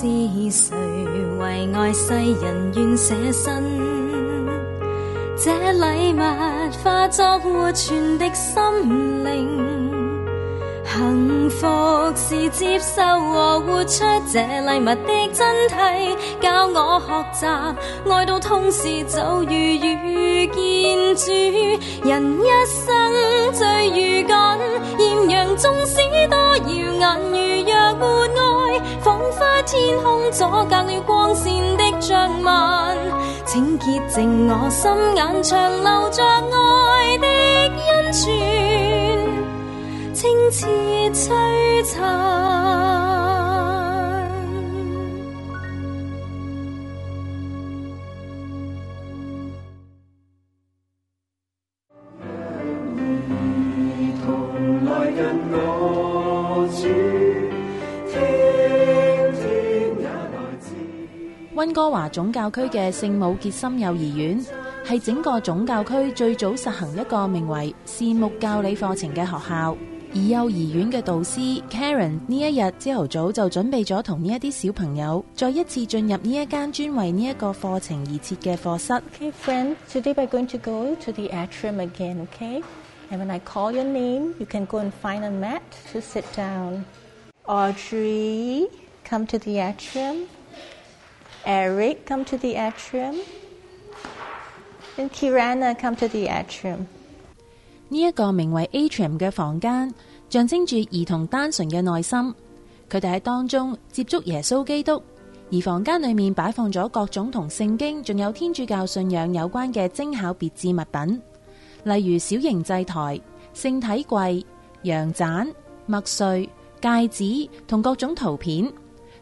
是谁为爱世人愿舍身？这礼物化作活存的心灵。幸福是接受和活出这礼物的真谛，教我学习爱到痛时就如遇见主。人一生最如緊，豔陽縱使多耀眼，如若沒愛，彷彿天空阻隔了光线的障紋。請潔淨我心眼，长留着爱的温哥華總教區嘅聖母潔心幼兒園係整個總教區最早實行一個名為善牧教理課程嘅學校。而幼兒園嘅導師 Karen 呢一日朝頭早就準備咗同呢一啲小朋友再一次進入呢一間專為呢一個課程而設嘅課室。Okay, friend, today we're going to go to the atrium again, okay? And when I call your name, you can go and find a mat to sit down. Audrey, come to the atrium. Eric, come to the atrium. And Kirana, come to the atrium. 呢一個名為 Atrium 嘅房間，象徵住兒童單純嘅內心。佢哋喺當中接觸耶穌基督，而房間裏面擺放咗各種同聖經仲有天主教信仰有關嘅精巧別致物品，例如小型祭台、聖體櫃、羊盞、麥穗、戒指同各種圖片。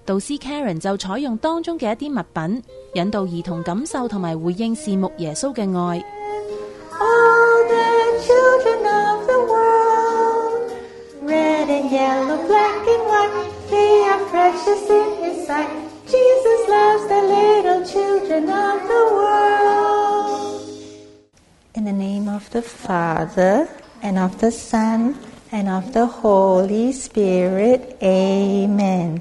導師 Karen 就採用當中嘅一啲物品，引導兒童感受同埋回應視目耶穌嘅愛。All the children of the world, red and yellow, black and white, they are precious in His sight. Jesus loves the little children of the world. In the name of the Father, and of the Son, and of the Holy Spirit, Amen.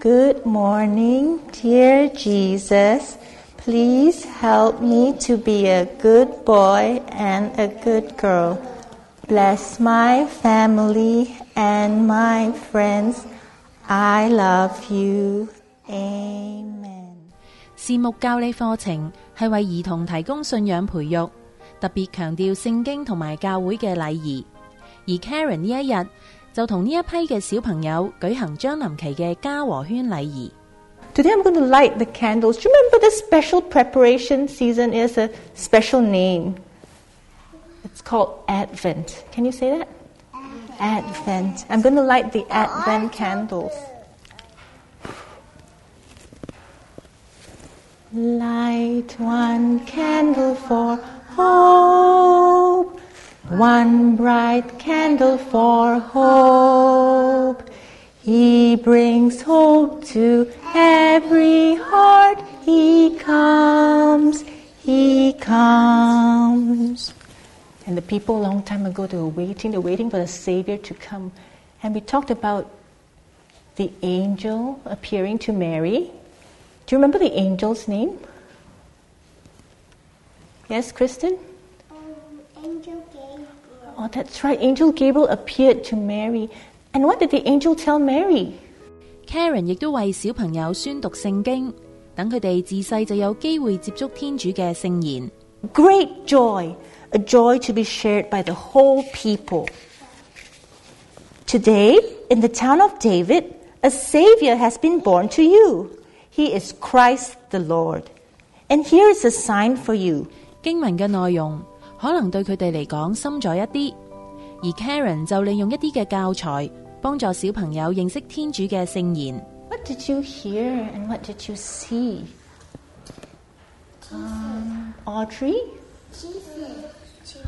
Good morning, dear Jesus. Please help me to be a good boy and a good girl. Bless my family and my friends. I love you. Amen. 视目教理课程系为儿童提供信仰培育，特别强调圣经同埋教会嘅礼仪。而 Karen 呢一日 就同呢一批嘅小朋友举行将临期嘅家和圈礼仪。 Today I'm going to light the candles. Do you remember the special preparation season is a special name? It's called Advent. Can you say that? Advent. I'm going to light the Advent candles. Light one candle for hope, one bright candle for hope. He brings hope to every heart. He comes, he comes. And the people a long time ago, they were waiting, they were waiting for the Savior to come. And we talked about the angel appearing to Mary. Do you remember the angel's name? Yes, Kristen? Angel Gabriel. Oh, that's right. Angel Gabriel appeared to Mary. And what did the angel tell Mary? Karen 亦都为小朋友宣读圣经，等佢哋自细就有机会接触天主嘅圣言。 Great joy, a joy to be shared by the whole people. Today, in the town of David, a Savior has been born to you. He is Christ the Lord. And here is a sign for you. 经文嘅内容 可能对佢哋嚟讲深咗一啲，而 Karen 就利用一啲嘅教材，帮助小朋友认识天主嘅圣言。 What did you hear and what did you see? Um, Audrey, Jesus. Jesus.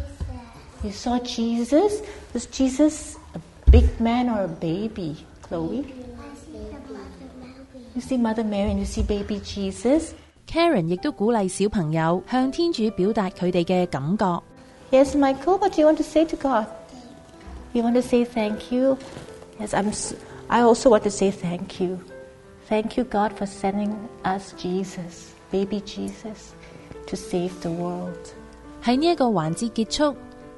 you saw Jesus. Was Jesus a big man or a baby? Chloe, you see Mother Mary and you see baby Jesus. Karen 亦都鼓勵小朋友向天主表達佢哋嘅感覺。Yes, Michael, what do you want to say to God? You want to say thank you? Yes, I'm. I also want to say thank you. Thank you, God, for sending us Jesus, baby Jesus, to save the world. 喺呢一個環節結束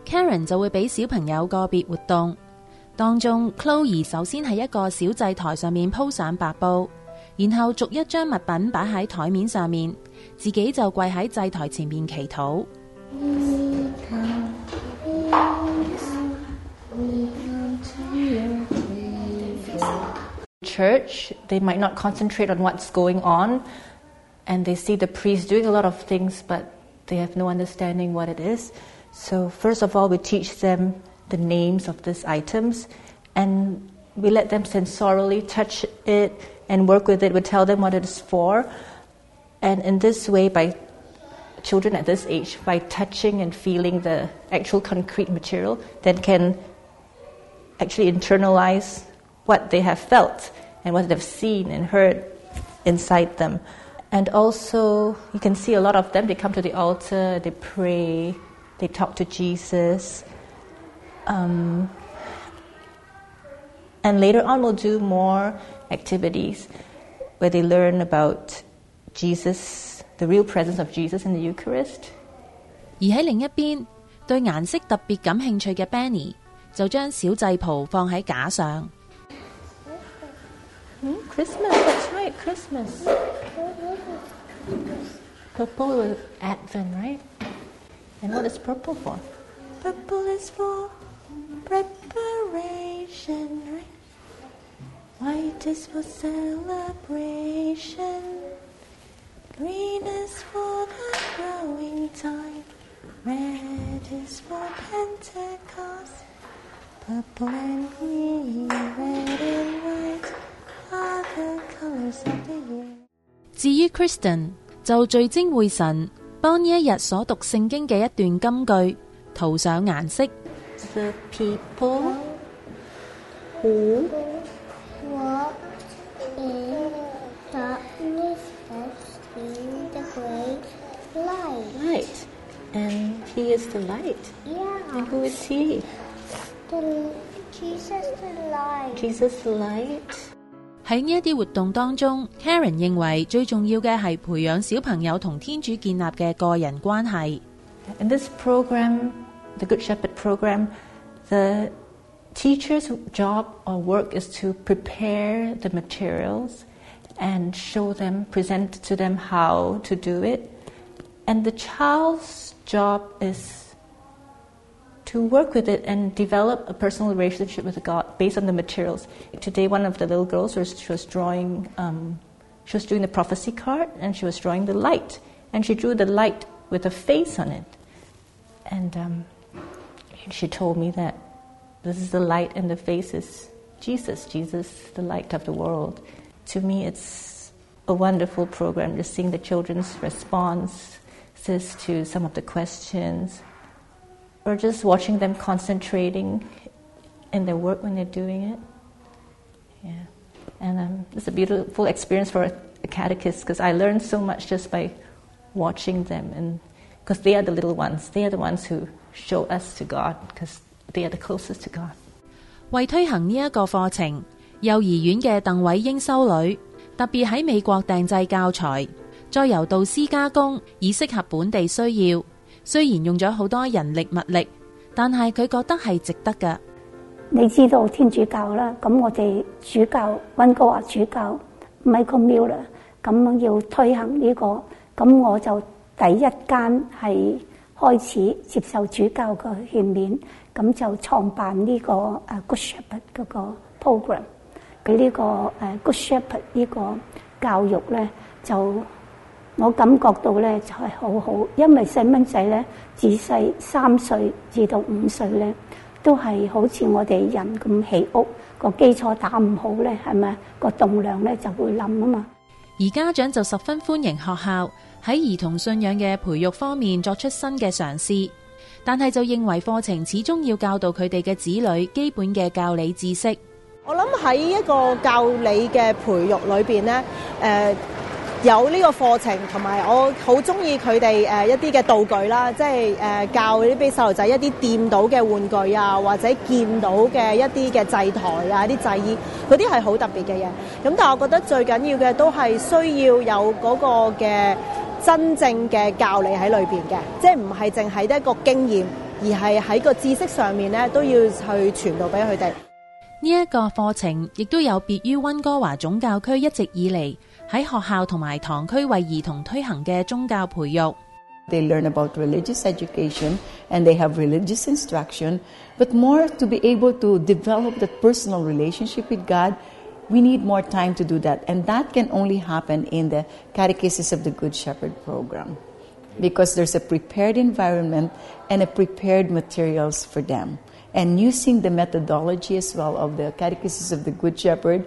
，Karen 就會俾小朋友個別活動，當中 Chloe 首先喺一個小祭台上面鋪上白布，然后逐一将物品摆喺台面上面，自己就跪喺祭台前面祈祷。 Church, they might not concentrate on what's going on, and they see the priest doing a lot of things, but they have no understanding what it is. So, first of all, we teach them the names of these items, and we let them sensorially touch it and work with it. We tell them what it is for, and in this way, by children at this age, by touching and feeling the actual concrete material, then can actually internalize what they have felt and what they've seen and heard inside them. And also, you can see a lot of them, they come to the altar, they pray, they talk to Jesus. Um, and later on, we'll do more activities where they learn about Jesus, the real presence of Jesus in the Eucharist. 而喺另一边，对颜色特别感兴趣嘅 Benny 就将小祭袍放喺架上。 Hmm? Christmas, that's right, Christmas. Purple with Advent, right? And what is purple for? Purple is for preparation, right? White is for celebration. Green is for the growing time. Red is for Pentecost. Purple and green, red and white are the colors of the year. 至于 Kristen 就聚精会神，帮呢一日所读圣经嘅一段金句涂上颜色。 The people who Walk in darkness have seen the great light. light, and he is the light. Yeah, And who is he? the Jesus the light. Jesus the light. 喺呢一啲活动当中，Karen 认为最重要嘅系培养小朋友同天主建立嘅个人关系。 In this program, the Good Shepherd program, the teacher's job or work is to prepare the materials and show them, present to them how to do it. And the child's job is to work with it and develop a personal relationship with God based on the materials. Today, one of the little girls was, she was drawing, um, she was doing the prophecy card and she was drawing the light. And she drew the light with a face on it. And um, she told me that this is the light in the face is Jesus, Jesus, the light of the world. To me, it's a wonderful program just seeing the children's responses to some of the questions or just watching them concentrating in their work when they're doing it. Yeah. And um, it's a beautiful experience for a, a catechist because I learned so much just by watching them and because they are the little ones. They are the ones who show us to God because they are the closest to God. 為推行呢一個課程，幼兒園嘅鄧偉英修女特別喺美國訂製教材，再由導師加工，以適合本地需要。雖然用咗好多人力物力，但係佢覺得係值得㗎。你知道天主教啦，咁我哋主教温哥華主教 Michael Miller 咁樣要推行呢、個，咁我就第一間係開始接受主教嘅勸勉，咁就創辦呢、個誒 Good Shepherd 嗰個 program。佢呢個誒 Good Shepherd 呢個教育咧，就我感覺到咧就係好好，因為細蚊仔咧自細三歲至到五歲咧。都係好似我哋人咁起屋個基礎打唔好咧，係咪個棟梁咧就會冧啊嘛？而家長就十分歡迎學校喺兒童信仰嘅培育方面作出新嘅嘗試，但係就認為課程始終要教導佢哋嘅子女基本嘅教理知識。我諗喺一個教理嘅培育裏邊咧，誒、有呢個課程，同埋我好中意佢哋诶一啲嘅道具啦，即係誒教啲俾細路仔一啲掂到嘅玩具啊，或者見到嘅一啲嘅祭台啊、啲祭衣，嗰啲係好特別嘅嘢。咁但係我覺得最緊要嘅都係需要有嗰個嘅真正嘅教理喺裏邊嘅，即係唔係淨係一個經驗，而係喺個知識上面咧都要去傳導俾佢哋。呢一個課程亦都有別於温哥華總教區一直以嚟喺學校同埋堂區為兒童推行嘅宗教培育。They learn about religious education and they have religious instruction, but more to be able to develop that personal relationship with God, we need more time to do that. And that can only happen in the Catechesis of the Good Shepherd program because there's a prepared environment and a prepared materials for them. And using the methodology as well of the Catechesis of the Good Shepherd,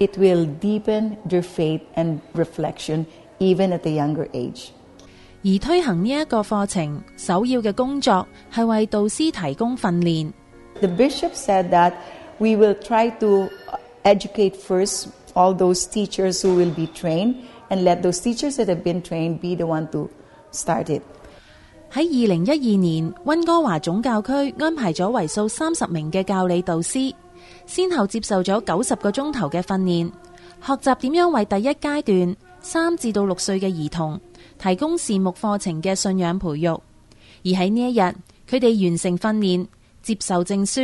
it will deepen their faith and reflection even at a younger age. 而推行呢一个课程，首要嘅工作系为导师提供训练。 The bishop said that we will try to educate first all those teachers who will be trained and let those teachers that have been trained be the one to start it. 喺二零一二年，温哥华总教区安排咗为数三十名嘅教理导师，先后接受咗九十个钟头嘅训练，学习点样为第一阶段三至到六岁嘅儿童提供視目课程嘅信仰培育。而喺呢一日，佢哋完成训练，接受证书。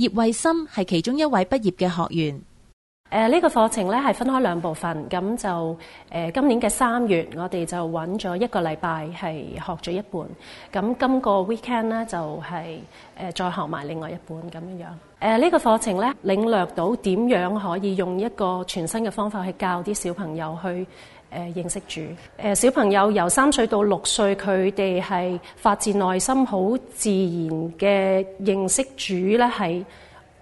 葉慧心係其中一位畢業嘅學員。誒呢個課程咧係分開兩部分，咁就誒、呃今年嘅三月，我哋就揾咗一個禮拜係學咗一半，咁今個 weekend 咧就係、誒、再學埋另外一半咁樣樣。誒、呢、個課程咧領略到點樣可以用一個全新嘅方法去教啲小朋友去誒、認識主。誒、小朋友由三歲到六歲，佢哋係發自內心好自然嘅認識主咧係。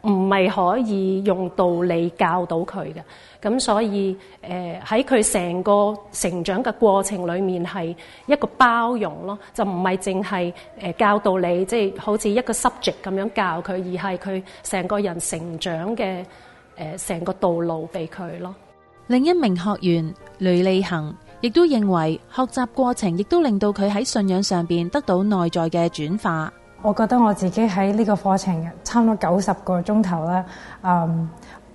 唔係可以用道理教到佢嘅，咁所以誒喺佢成個成長嘅過程裡面係一個包容咯，就唔係淨係誒教道理，即係好似一個 subject 咁樣教佢，而係佢成個人成長嘅誒成個道路俾佢咯。另一名學員雷利恒亦都認為學習過程亦都令到佢喺信仰上边得到內在嘅轉化。我覺得我自己喺呢個課程差唔多九十個鐘頭啦，嗯，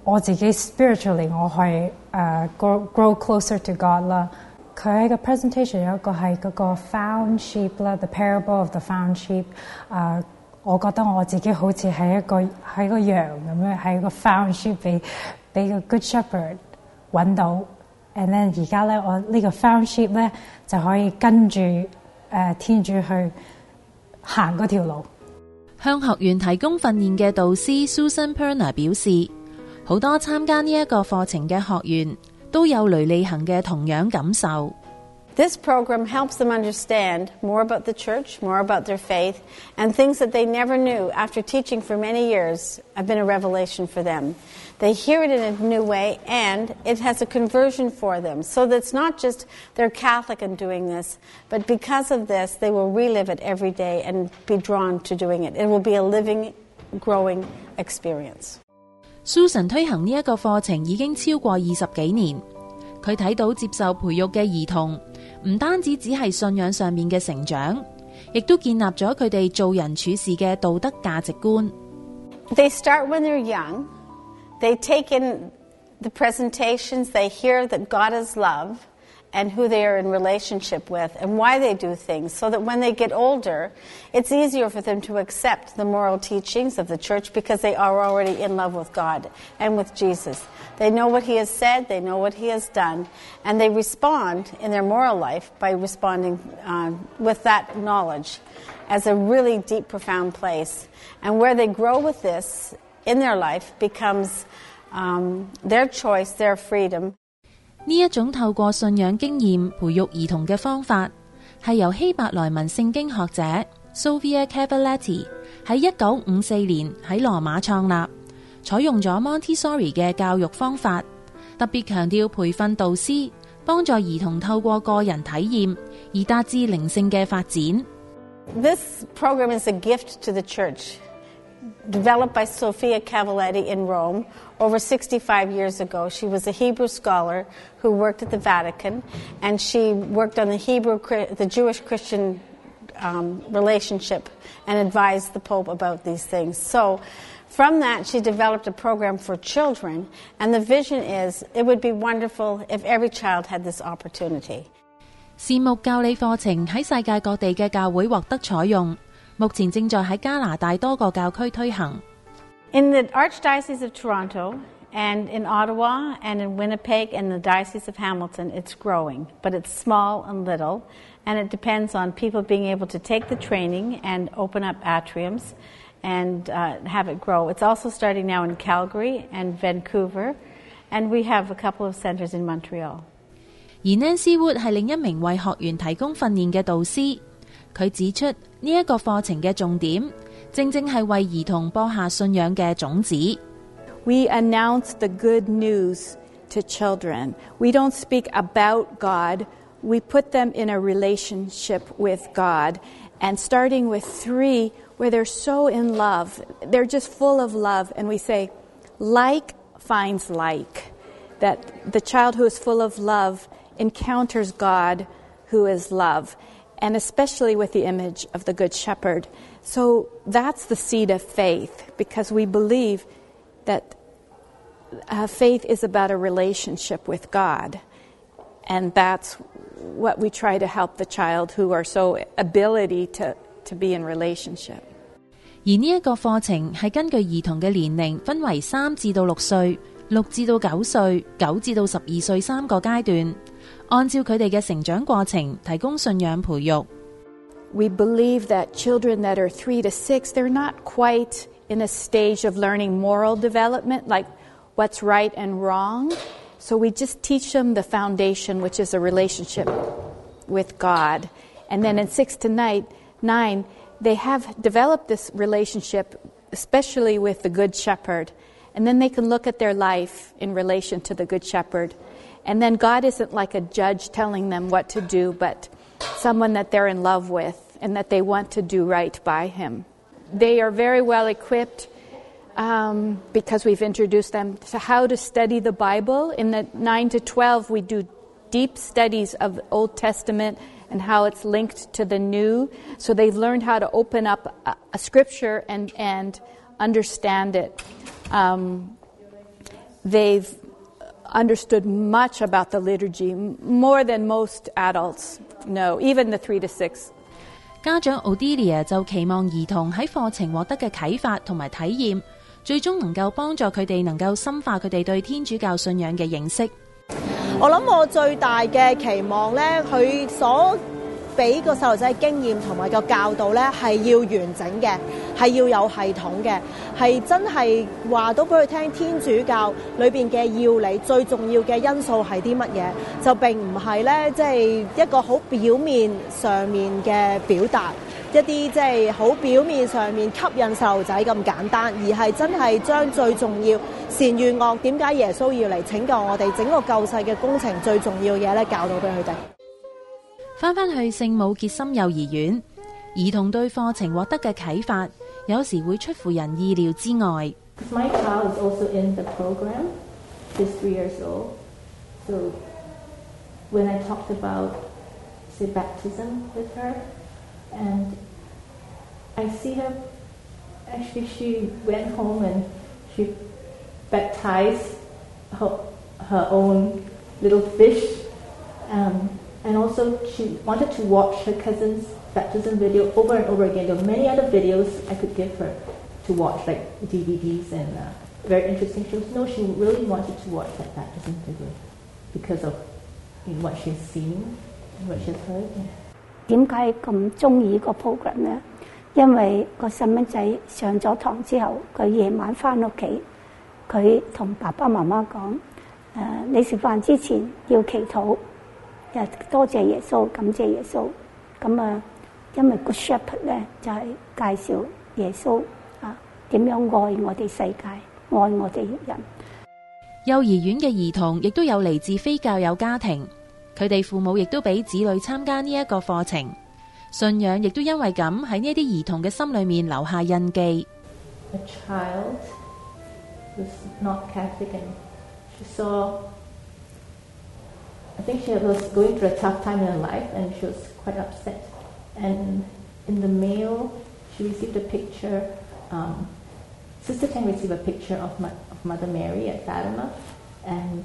我自己 spiritually 我係誒、呃 grow grow closer to God 啦。佢喺個 presentation 有一個係嗰個 found sheep 啦，the parable of the found sheep、啊。我覺得我自己好似係一個係個羊咁樣，係一個 found sheep 俾俾個 good shepherd 揾到，and then 而家咧我呢個 sheep 咧就可以跟住誒、呃天主去行嗰條路。向學員提供訓練嘅導師 Susan Perner 表示，好多參加呢一個課程嘅學員都有雷利行嘅同樣感受。This program helps them understand more about the church, more about their faith, and things that they never knew after teaching for many years have been a revelation for them. They hear it in a new way, and it has a conversion for them. So that it's not just they're Catholic and doing this, but because of this, they will relive it every day and be drawn to doing it. It will be a living, growing experience. Susan 推行呢一个课程已经超过二十几年，佢睇到接受培育嘅儿童，唔单止只系信仰上面嘅成长，亦都建立咗佢哋做人处事嘅道德价值观。 They start when they're young. They take in the presentations. They hear that God is love and who they are in relationship with and why they do things so that when they get older, it's easier for them to accept the moral teachings of the church because they are already in love with God and with Jesus. They know what He has said, they know what He has done, and they respond in their moral life by responding uh, with that knowledge as a really deep, profound place. And where they grow with this in their life becomes um, their choice, their freedom. 呢一種透過信仰經驗培育兒童嘅方法，係由希伯來文聖經學者 Sofia Cavalletti 喺一九五四年喺羅馬創立，採用咗 Montessori 嘅教育方法，特別強調培訓導師，幫助兒童透過個人體驗而達至靈性嘅發展。This program is a gift to the church. developed by Sofia Cavalletti in Rome over 65 years ago. She was a Hebrew scholar who worked at the Vatican, and she worked on the Hebrew, the Jewish Christian um, relationship and advised the Pope about these things. So, from that, she developed a program for children, and the vision is it would be wonderful if every child had this opportunity. 目前正在喺加拿大多个教区推行。 In the Archdiocese of Toronto and in Ottawa and in Winnipeg and the Diocese of Hamilton, it's growing, but it's small and little, and it depends on people being able to take the training and open up atriums and uh, have it grow. It's also starting now in Calgary and Vancouver, and we have a couple of centers in Montreal. 而 Nancy Wood 系另一名为学员提供训练嘅导师， 佢指出呢一个课程嘅重点，正正系为儿童播下信仰嘅种子。 We announce the good news to children. We don't speak about God. We put them in a relationship with God. And starting with three, where they're so in love, they're just full of love. And we say, like finds like. That the child who is full of love encounters God who is love, and especially with the image of the Good Shepherd. So that's the seed of faith because we believe that uh, faith is about a relationship with God. And that's what we try to help the child who are so ability to, to be in relationship. 而呢一个课程系根据儿童嘅年龄分为三至到六岁、六至到九岁、九至到十二岁三个阶段， 按照佢哋嘅成长过程提供信仰培育。 We believe that children that are three to six, they're not quite in a stage of learning moral development, like what's right and wrong. So we just teach them the foundation, which is a relationship with God. And then in six to nine, nine they have developed this relationship, especially with the Good Shepherd. And then they can look at their life in relation to the Good Shepherd. and then God isn't like a judge telling them what to do, but someone that they're in love with and that they want to do right by Him. They are very well equipped um, because we've introduced them to how to study the Bible. In the 9 to 12, we do deep studies of the Old Testament and how it's linked to the New. So they've learned how to open up a, a scripture and, and understand it. Um, they've understood much about the liturgy, more than most adults know, even the three to six 家长 Odelia 就期望儿童喺课程获得嘅启发同埋体验，最终能够帮助佢哋能够深化佢哋对天主教信仰嘅认识。我谂我最大嘅期望咧，佢所俾個細路仔經驗同埋個教導咧，係要完整嘅，係要有系統嘅，係真係話到俾佢聽天主教裏邊嘅要理，最重要嘅因素係啲乜嘢？就並唔係咧，即係一個好表面上面嘅表達。一啲即係好表面上面吸引細路仔咁簡單，而係真係將最重要善與惡點解耶穌要嚟拯救我哋整個救世嘅工程最重要嘢咧，教到俾佢哋。翻返去圣母杰心幼儿园，儿童对课程获得嘅启发，有时会出乎人意料之外。 My child is also in the program. She's three years old. So when I talked about say baptism with her, and I see her. Actually, she went home and she baptized her, her own little fish, um, and also she wanted to watch her cousin's baptism video over and over again. There were many other videos I could give her to watch, like DVDs and uh, very interesting shows. No, she really wanted to watch that baptism video because of you know, what she's seen and what she's heard. Yeah. 点解咁中意个 program 呢？因为个细蚊仔上咗堂之后，佢夜晚翻屋企，佢同爸爸妈妈讲：诶、你食饭之前要祈祷， 誒多謝耶穌，感謝耶穌。咁啊，因為 Good Shepherd 咧就係、介紹耶穌啊點樣愛我哋世界，愛我哋人。幼兒園嘅兒童亦都有嚟自非教友家庭，佢哋父母亦都俾子女參加呢一個課程，信仰亦都因為咁喺呢一啲兒童嘅心裏面留下印記。a child who's not Catholic and she saw I think she was going through a tough time in her life and she was quite upset. And in the mail, she received a picture. Um, Sister Tang received a picture of, of Mother Mary at Fatima, and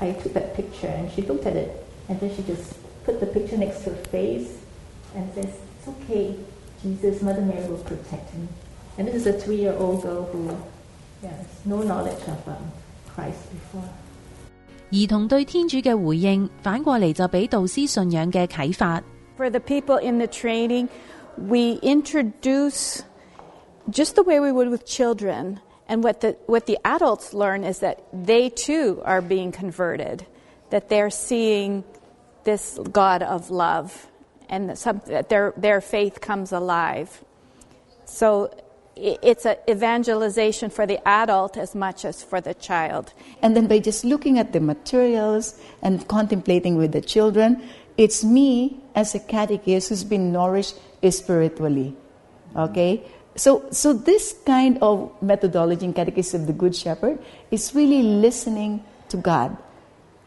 I took that picture and she looked at it, and then she just put the picture next to her face and says, "It's okay, Jesus, Mother Mary will protect me." And this is a three-year-old girl who yeah, has no knowledge of um, Christ before. 儿童对天主嘅回应，反过嚟就俾导师信仰嘅启发。 For the people in the training, we introduce just the way we would with children. And what the, what the adults learn is that they too are being converted, that they're seeing this God of love, and that, some, that their, their faith comes alive. So i- it's an evangelization for the adult as much as for the child. And then by just looking at the materials and contemplating with the children, it's me as a catechist who's been nourished spiritually. Okay? So, so this kind of methodology in Catechism of the Good Shepherd is really listening to God.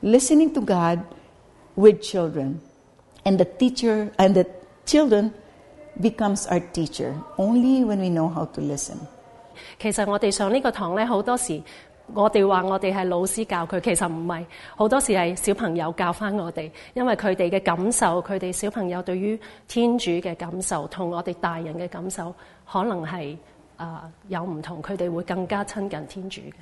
Listening to God with children. And the teacher and the children becomes our teacher only when we know how to listen. 其實我哋上呢個堂咧，好多時我哋話我哋係老師教佢，其實唔係，好多時係小朋友教翻我哋，因為佢哋嘅感受，佢哋小朋友對於天主嘅感受，同我哋大人嘅感受，可能係啊、呃有唔同，佢哋會更加親近天主嘅。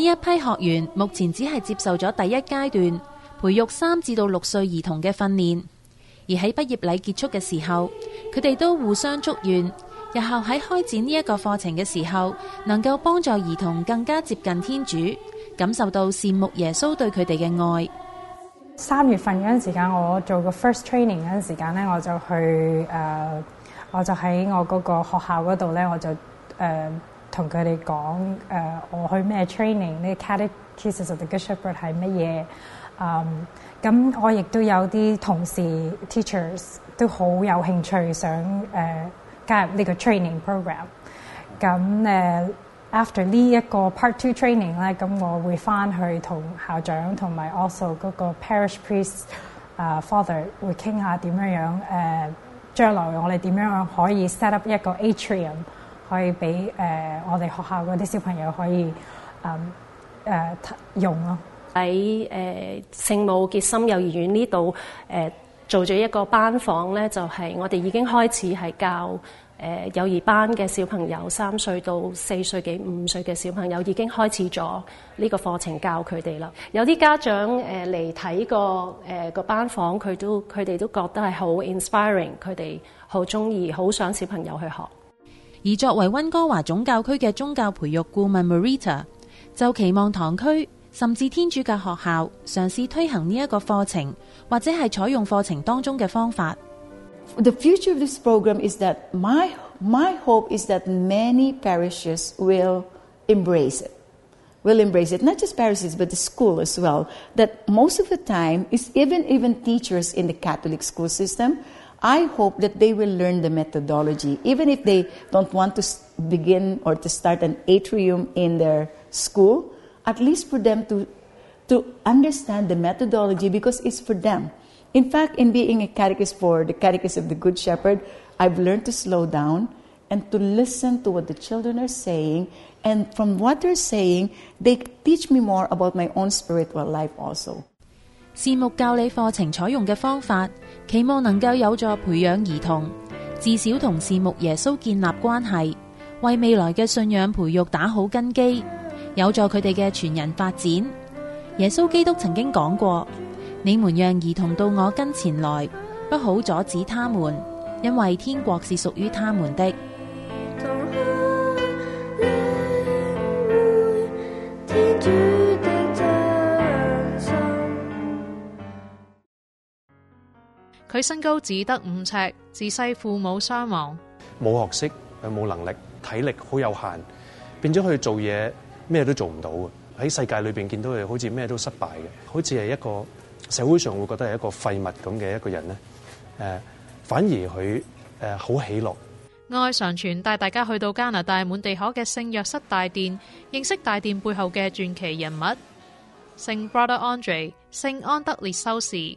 呢一批學員目前只係接受咗第一階段培育三至到六歲兒童嘅訓練，而喺畢業禮結束嘅時候，佢哋都互相祝願，日後喺開展呢一個課程嘅時候，能夠幫助兒童更加接近天主，感受到羨慕耶穌對佢哋嘅愛。三月份嗰陣時間，我做個 first training 嗰陣時間咧，我就去诶、我就喺我嗰個學校嗰度咧，我就誒同佢哋講誒，我去咩 training，呢 Catechism of the Good Shepherd 係乜嘢？嗯，咁我亦都有啲同事 teachers 都好有興趣想誒、加入呢個 training program。咁誒、after 呢一個 part two training 咧，咁我會翻去同校長同埋 also 嗰個 parish priest 啊、father 會傾下點樣樣誒、呃，將來我哋點樣可以 set up 一個 atrium，可以俾誒、我哋學校嗰啲小朋友可以嗯誒、用咯。喺誒、呃、聖母潔心幼兒園呢度誒做咗一個班房咧，就係、我哋已經開始係教誒、呃幼兒班嘅小朋友，三歲到四歲幾五歲嘅小朋友已經開始咗呢個課程教佢哋啦。有啲家長誒嚟睇個誒個班房，佢都佢哋都覺得係好 inspiring，佢哋好中意，好想小朋友去學。而作为温哥华总教区嘅宗教培育顾问 Marita 就期望堂区甚至天主教学校尝试推行呢一个课程，或者系采用课程当中嘅方法。 The future of this program is that my, my hope is that many parishes will embrace it. Will embrace it, not just parishes, but the school as well. That most of the time, is even, even teachers in the Catholic school system, I hope that they will learn the methodology, even if they don't want to s- begin or to start an atrium in their school, at least for them to to understand the methodology because it's for them. In fact, in being a catechist for the Catechist of the Good Shepherd, I've learned to slow down and to listen to what the children are saying. And from what they're saying, they teach me more about my own spiritual life also. 善牧教理课程采用嘅方法， 期望能夠有助培養兒童，至少同善牧耶穌建立關係，為未來嘅信仰培育打好根基，有助佢哋嘅全人發展。耶穌基督曾經講過：你們讓兒童到我跟前來，不好阻止他們，因為天國是屬於他們的。 佢身高只得五尺，自細父母雙亡。冇學識，又冇能力，體力好有限，變咗佢做嘢咩都做唔到嘅。喺世界裏邊見到佢好似咩都失敗嘅，好似係一個社會上會覺得係一個廢物咁嘅一個人咧。誒，反而佢誒好喜樂。愛常傳帶大家去到加拿大滿地可嘅聖約瑟大殿，認識大殿背後嘅傳奇人物聖 Brother Andre 聖安德烈修士。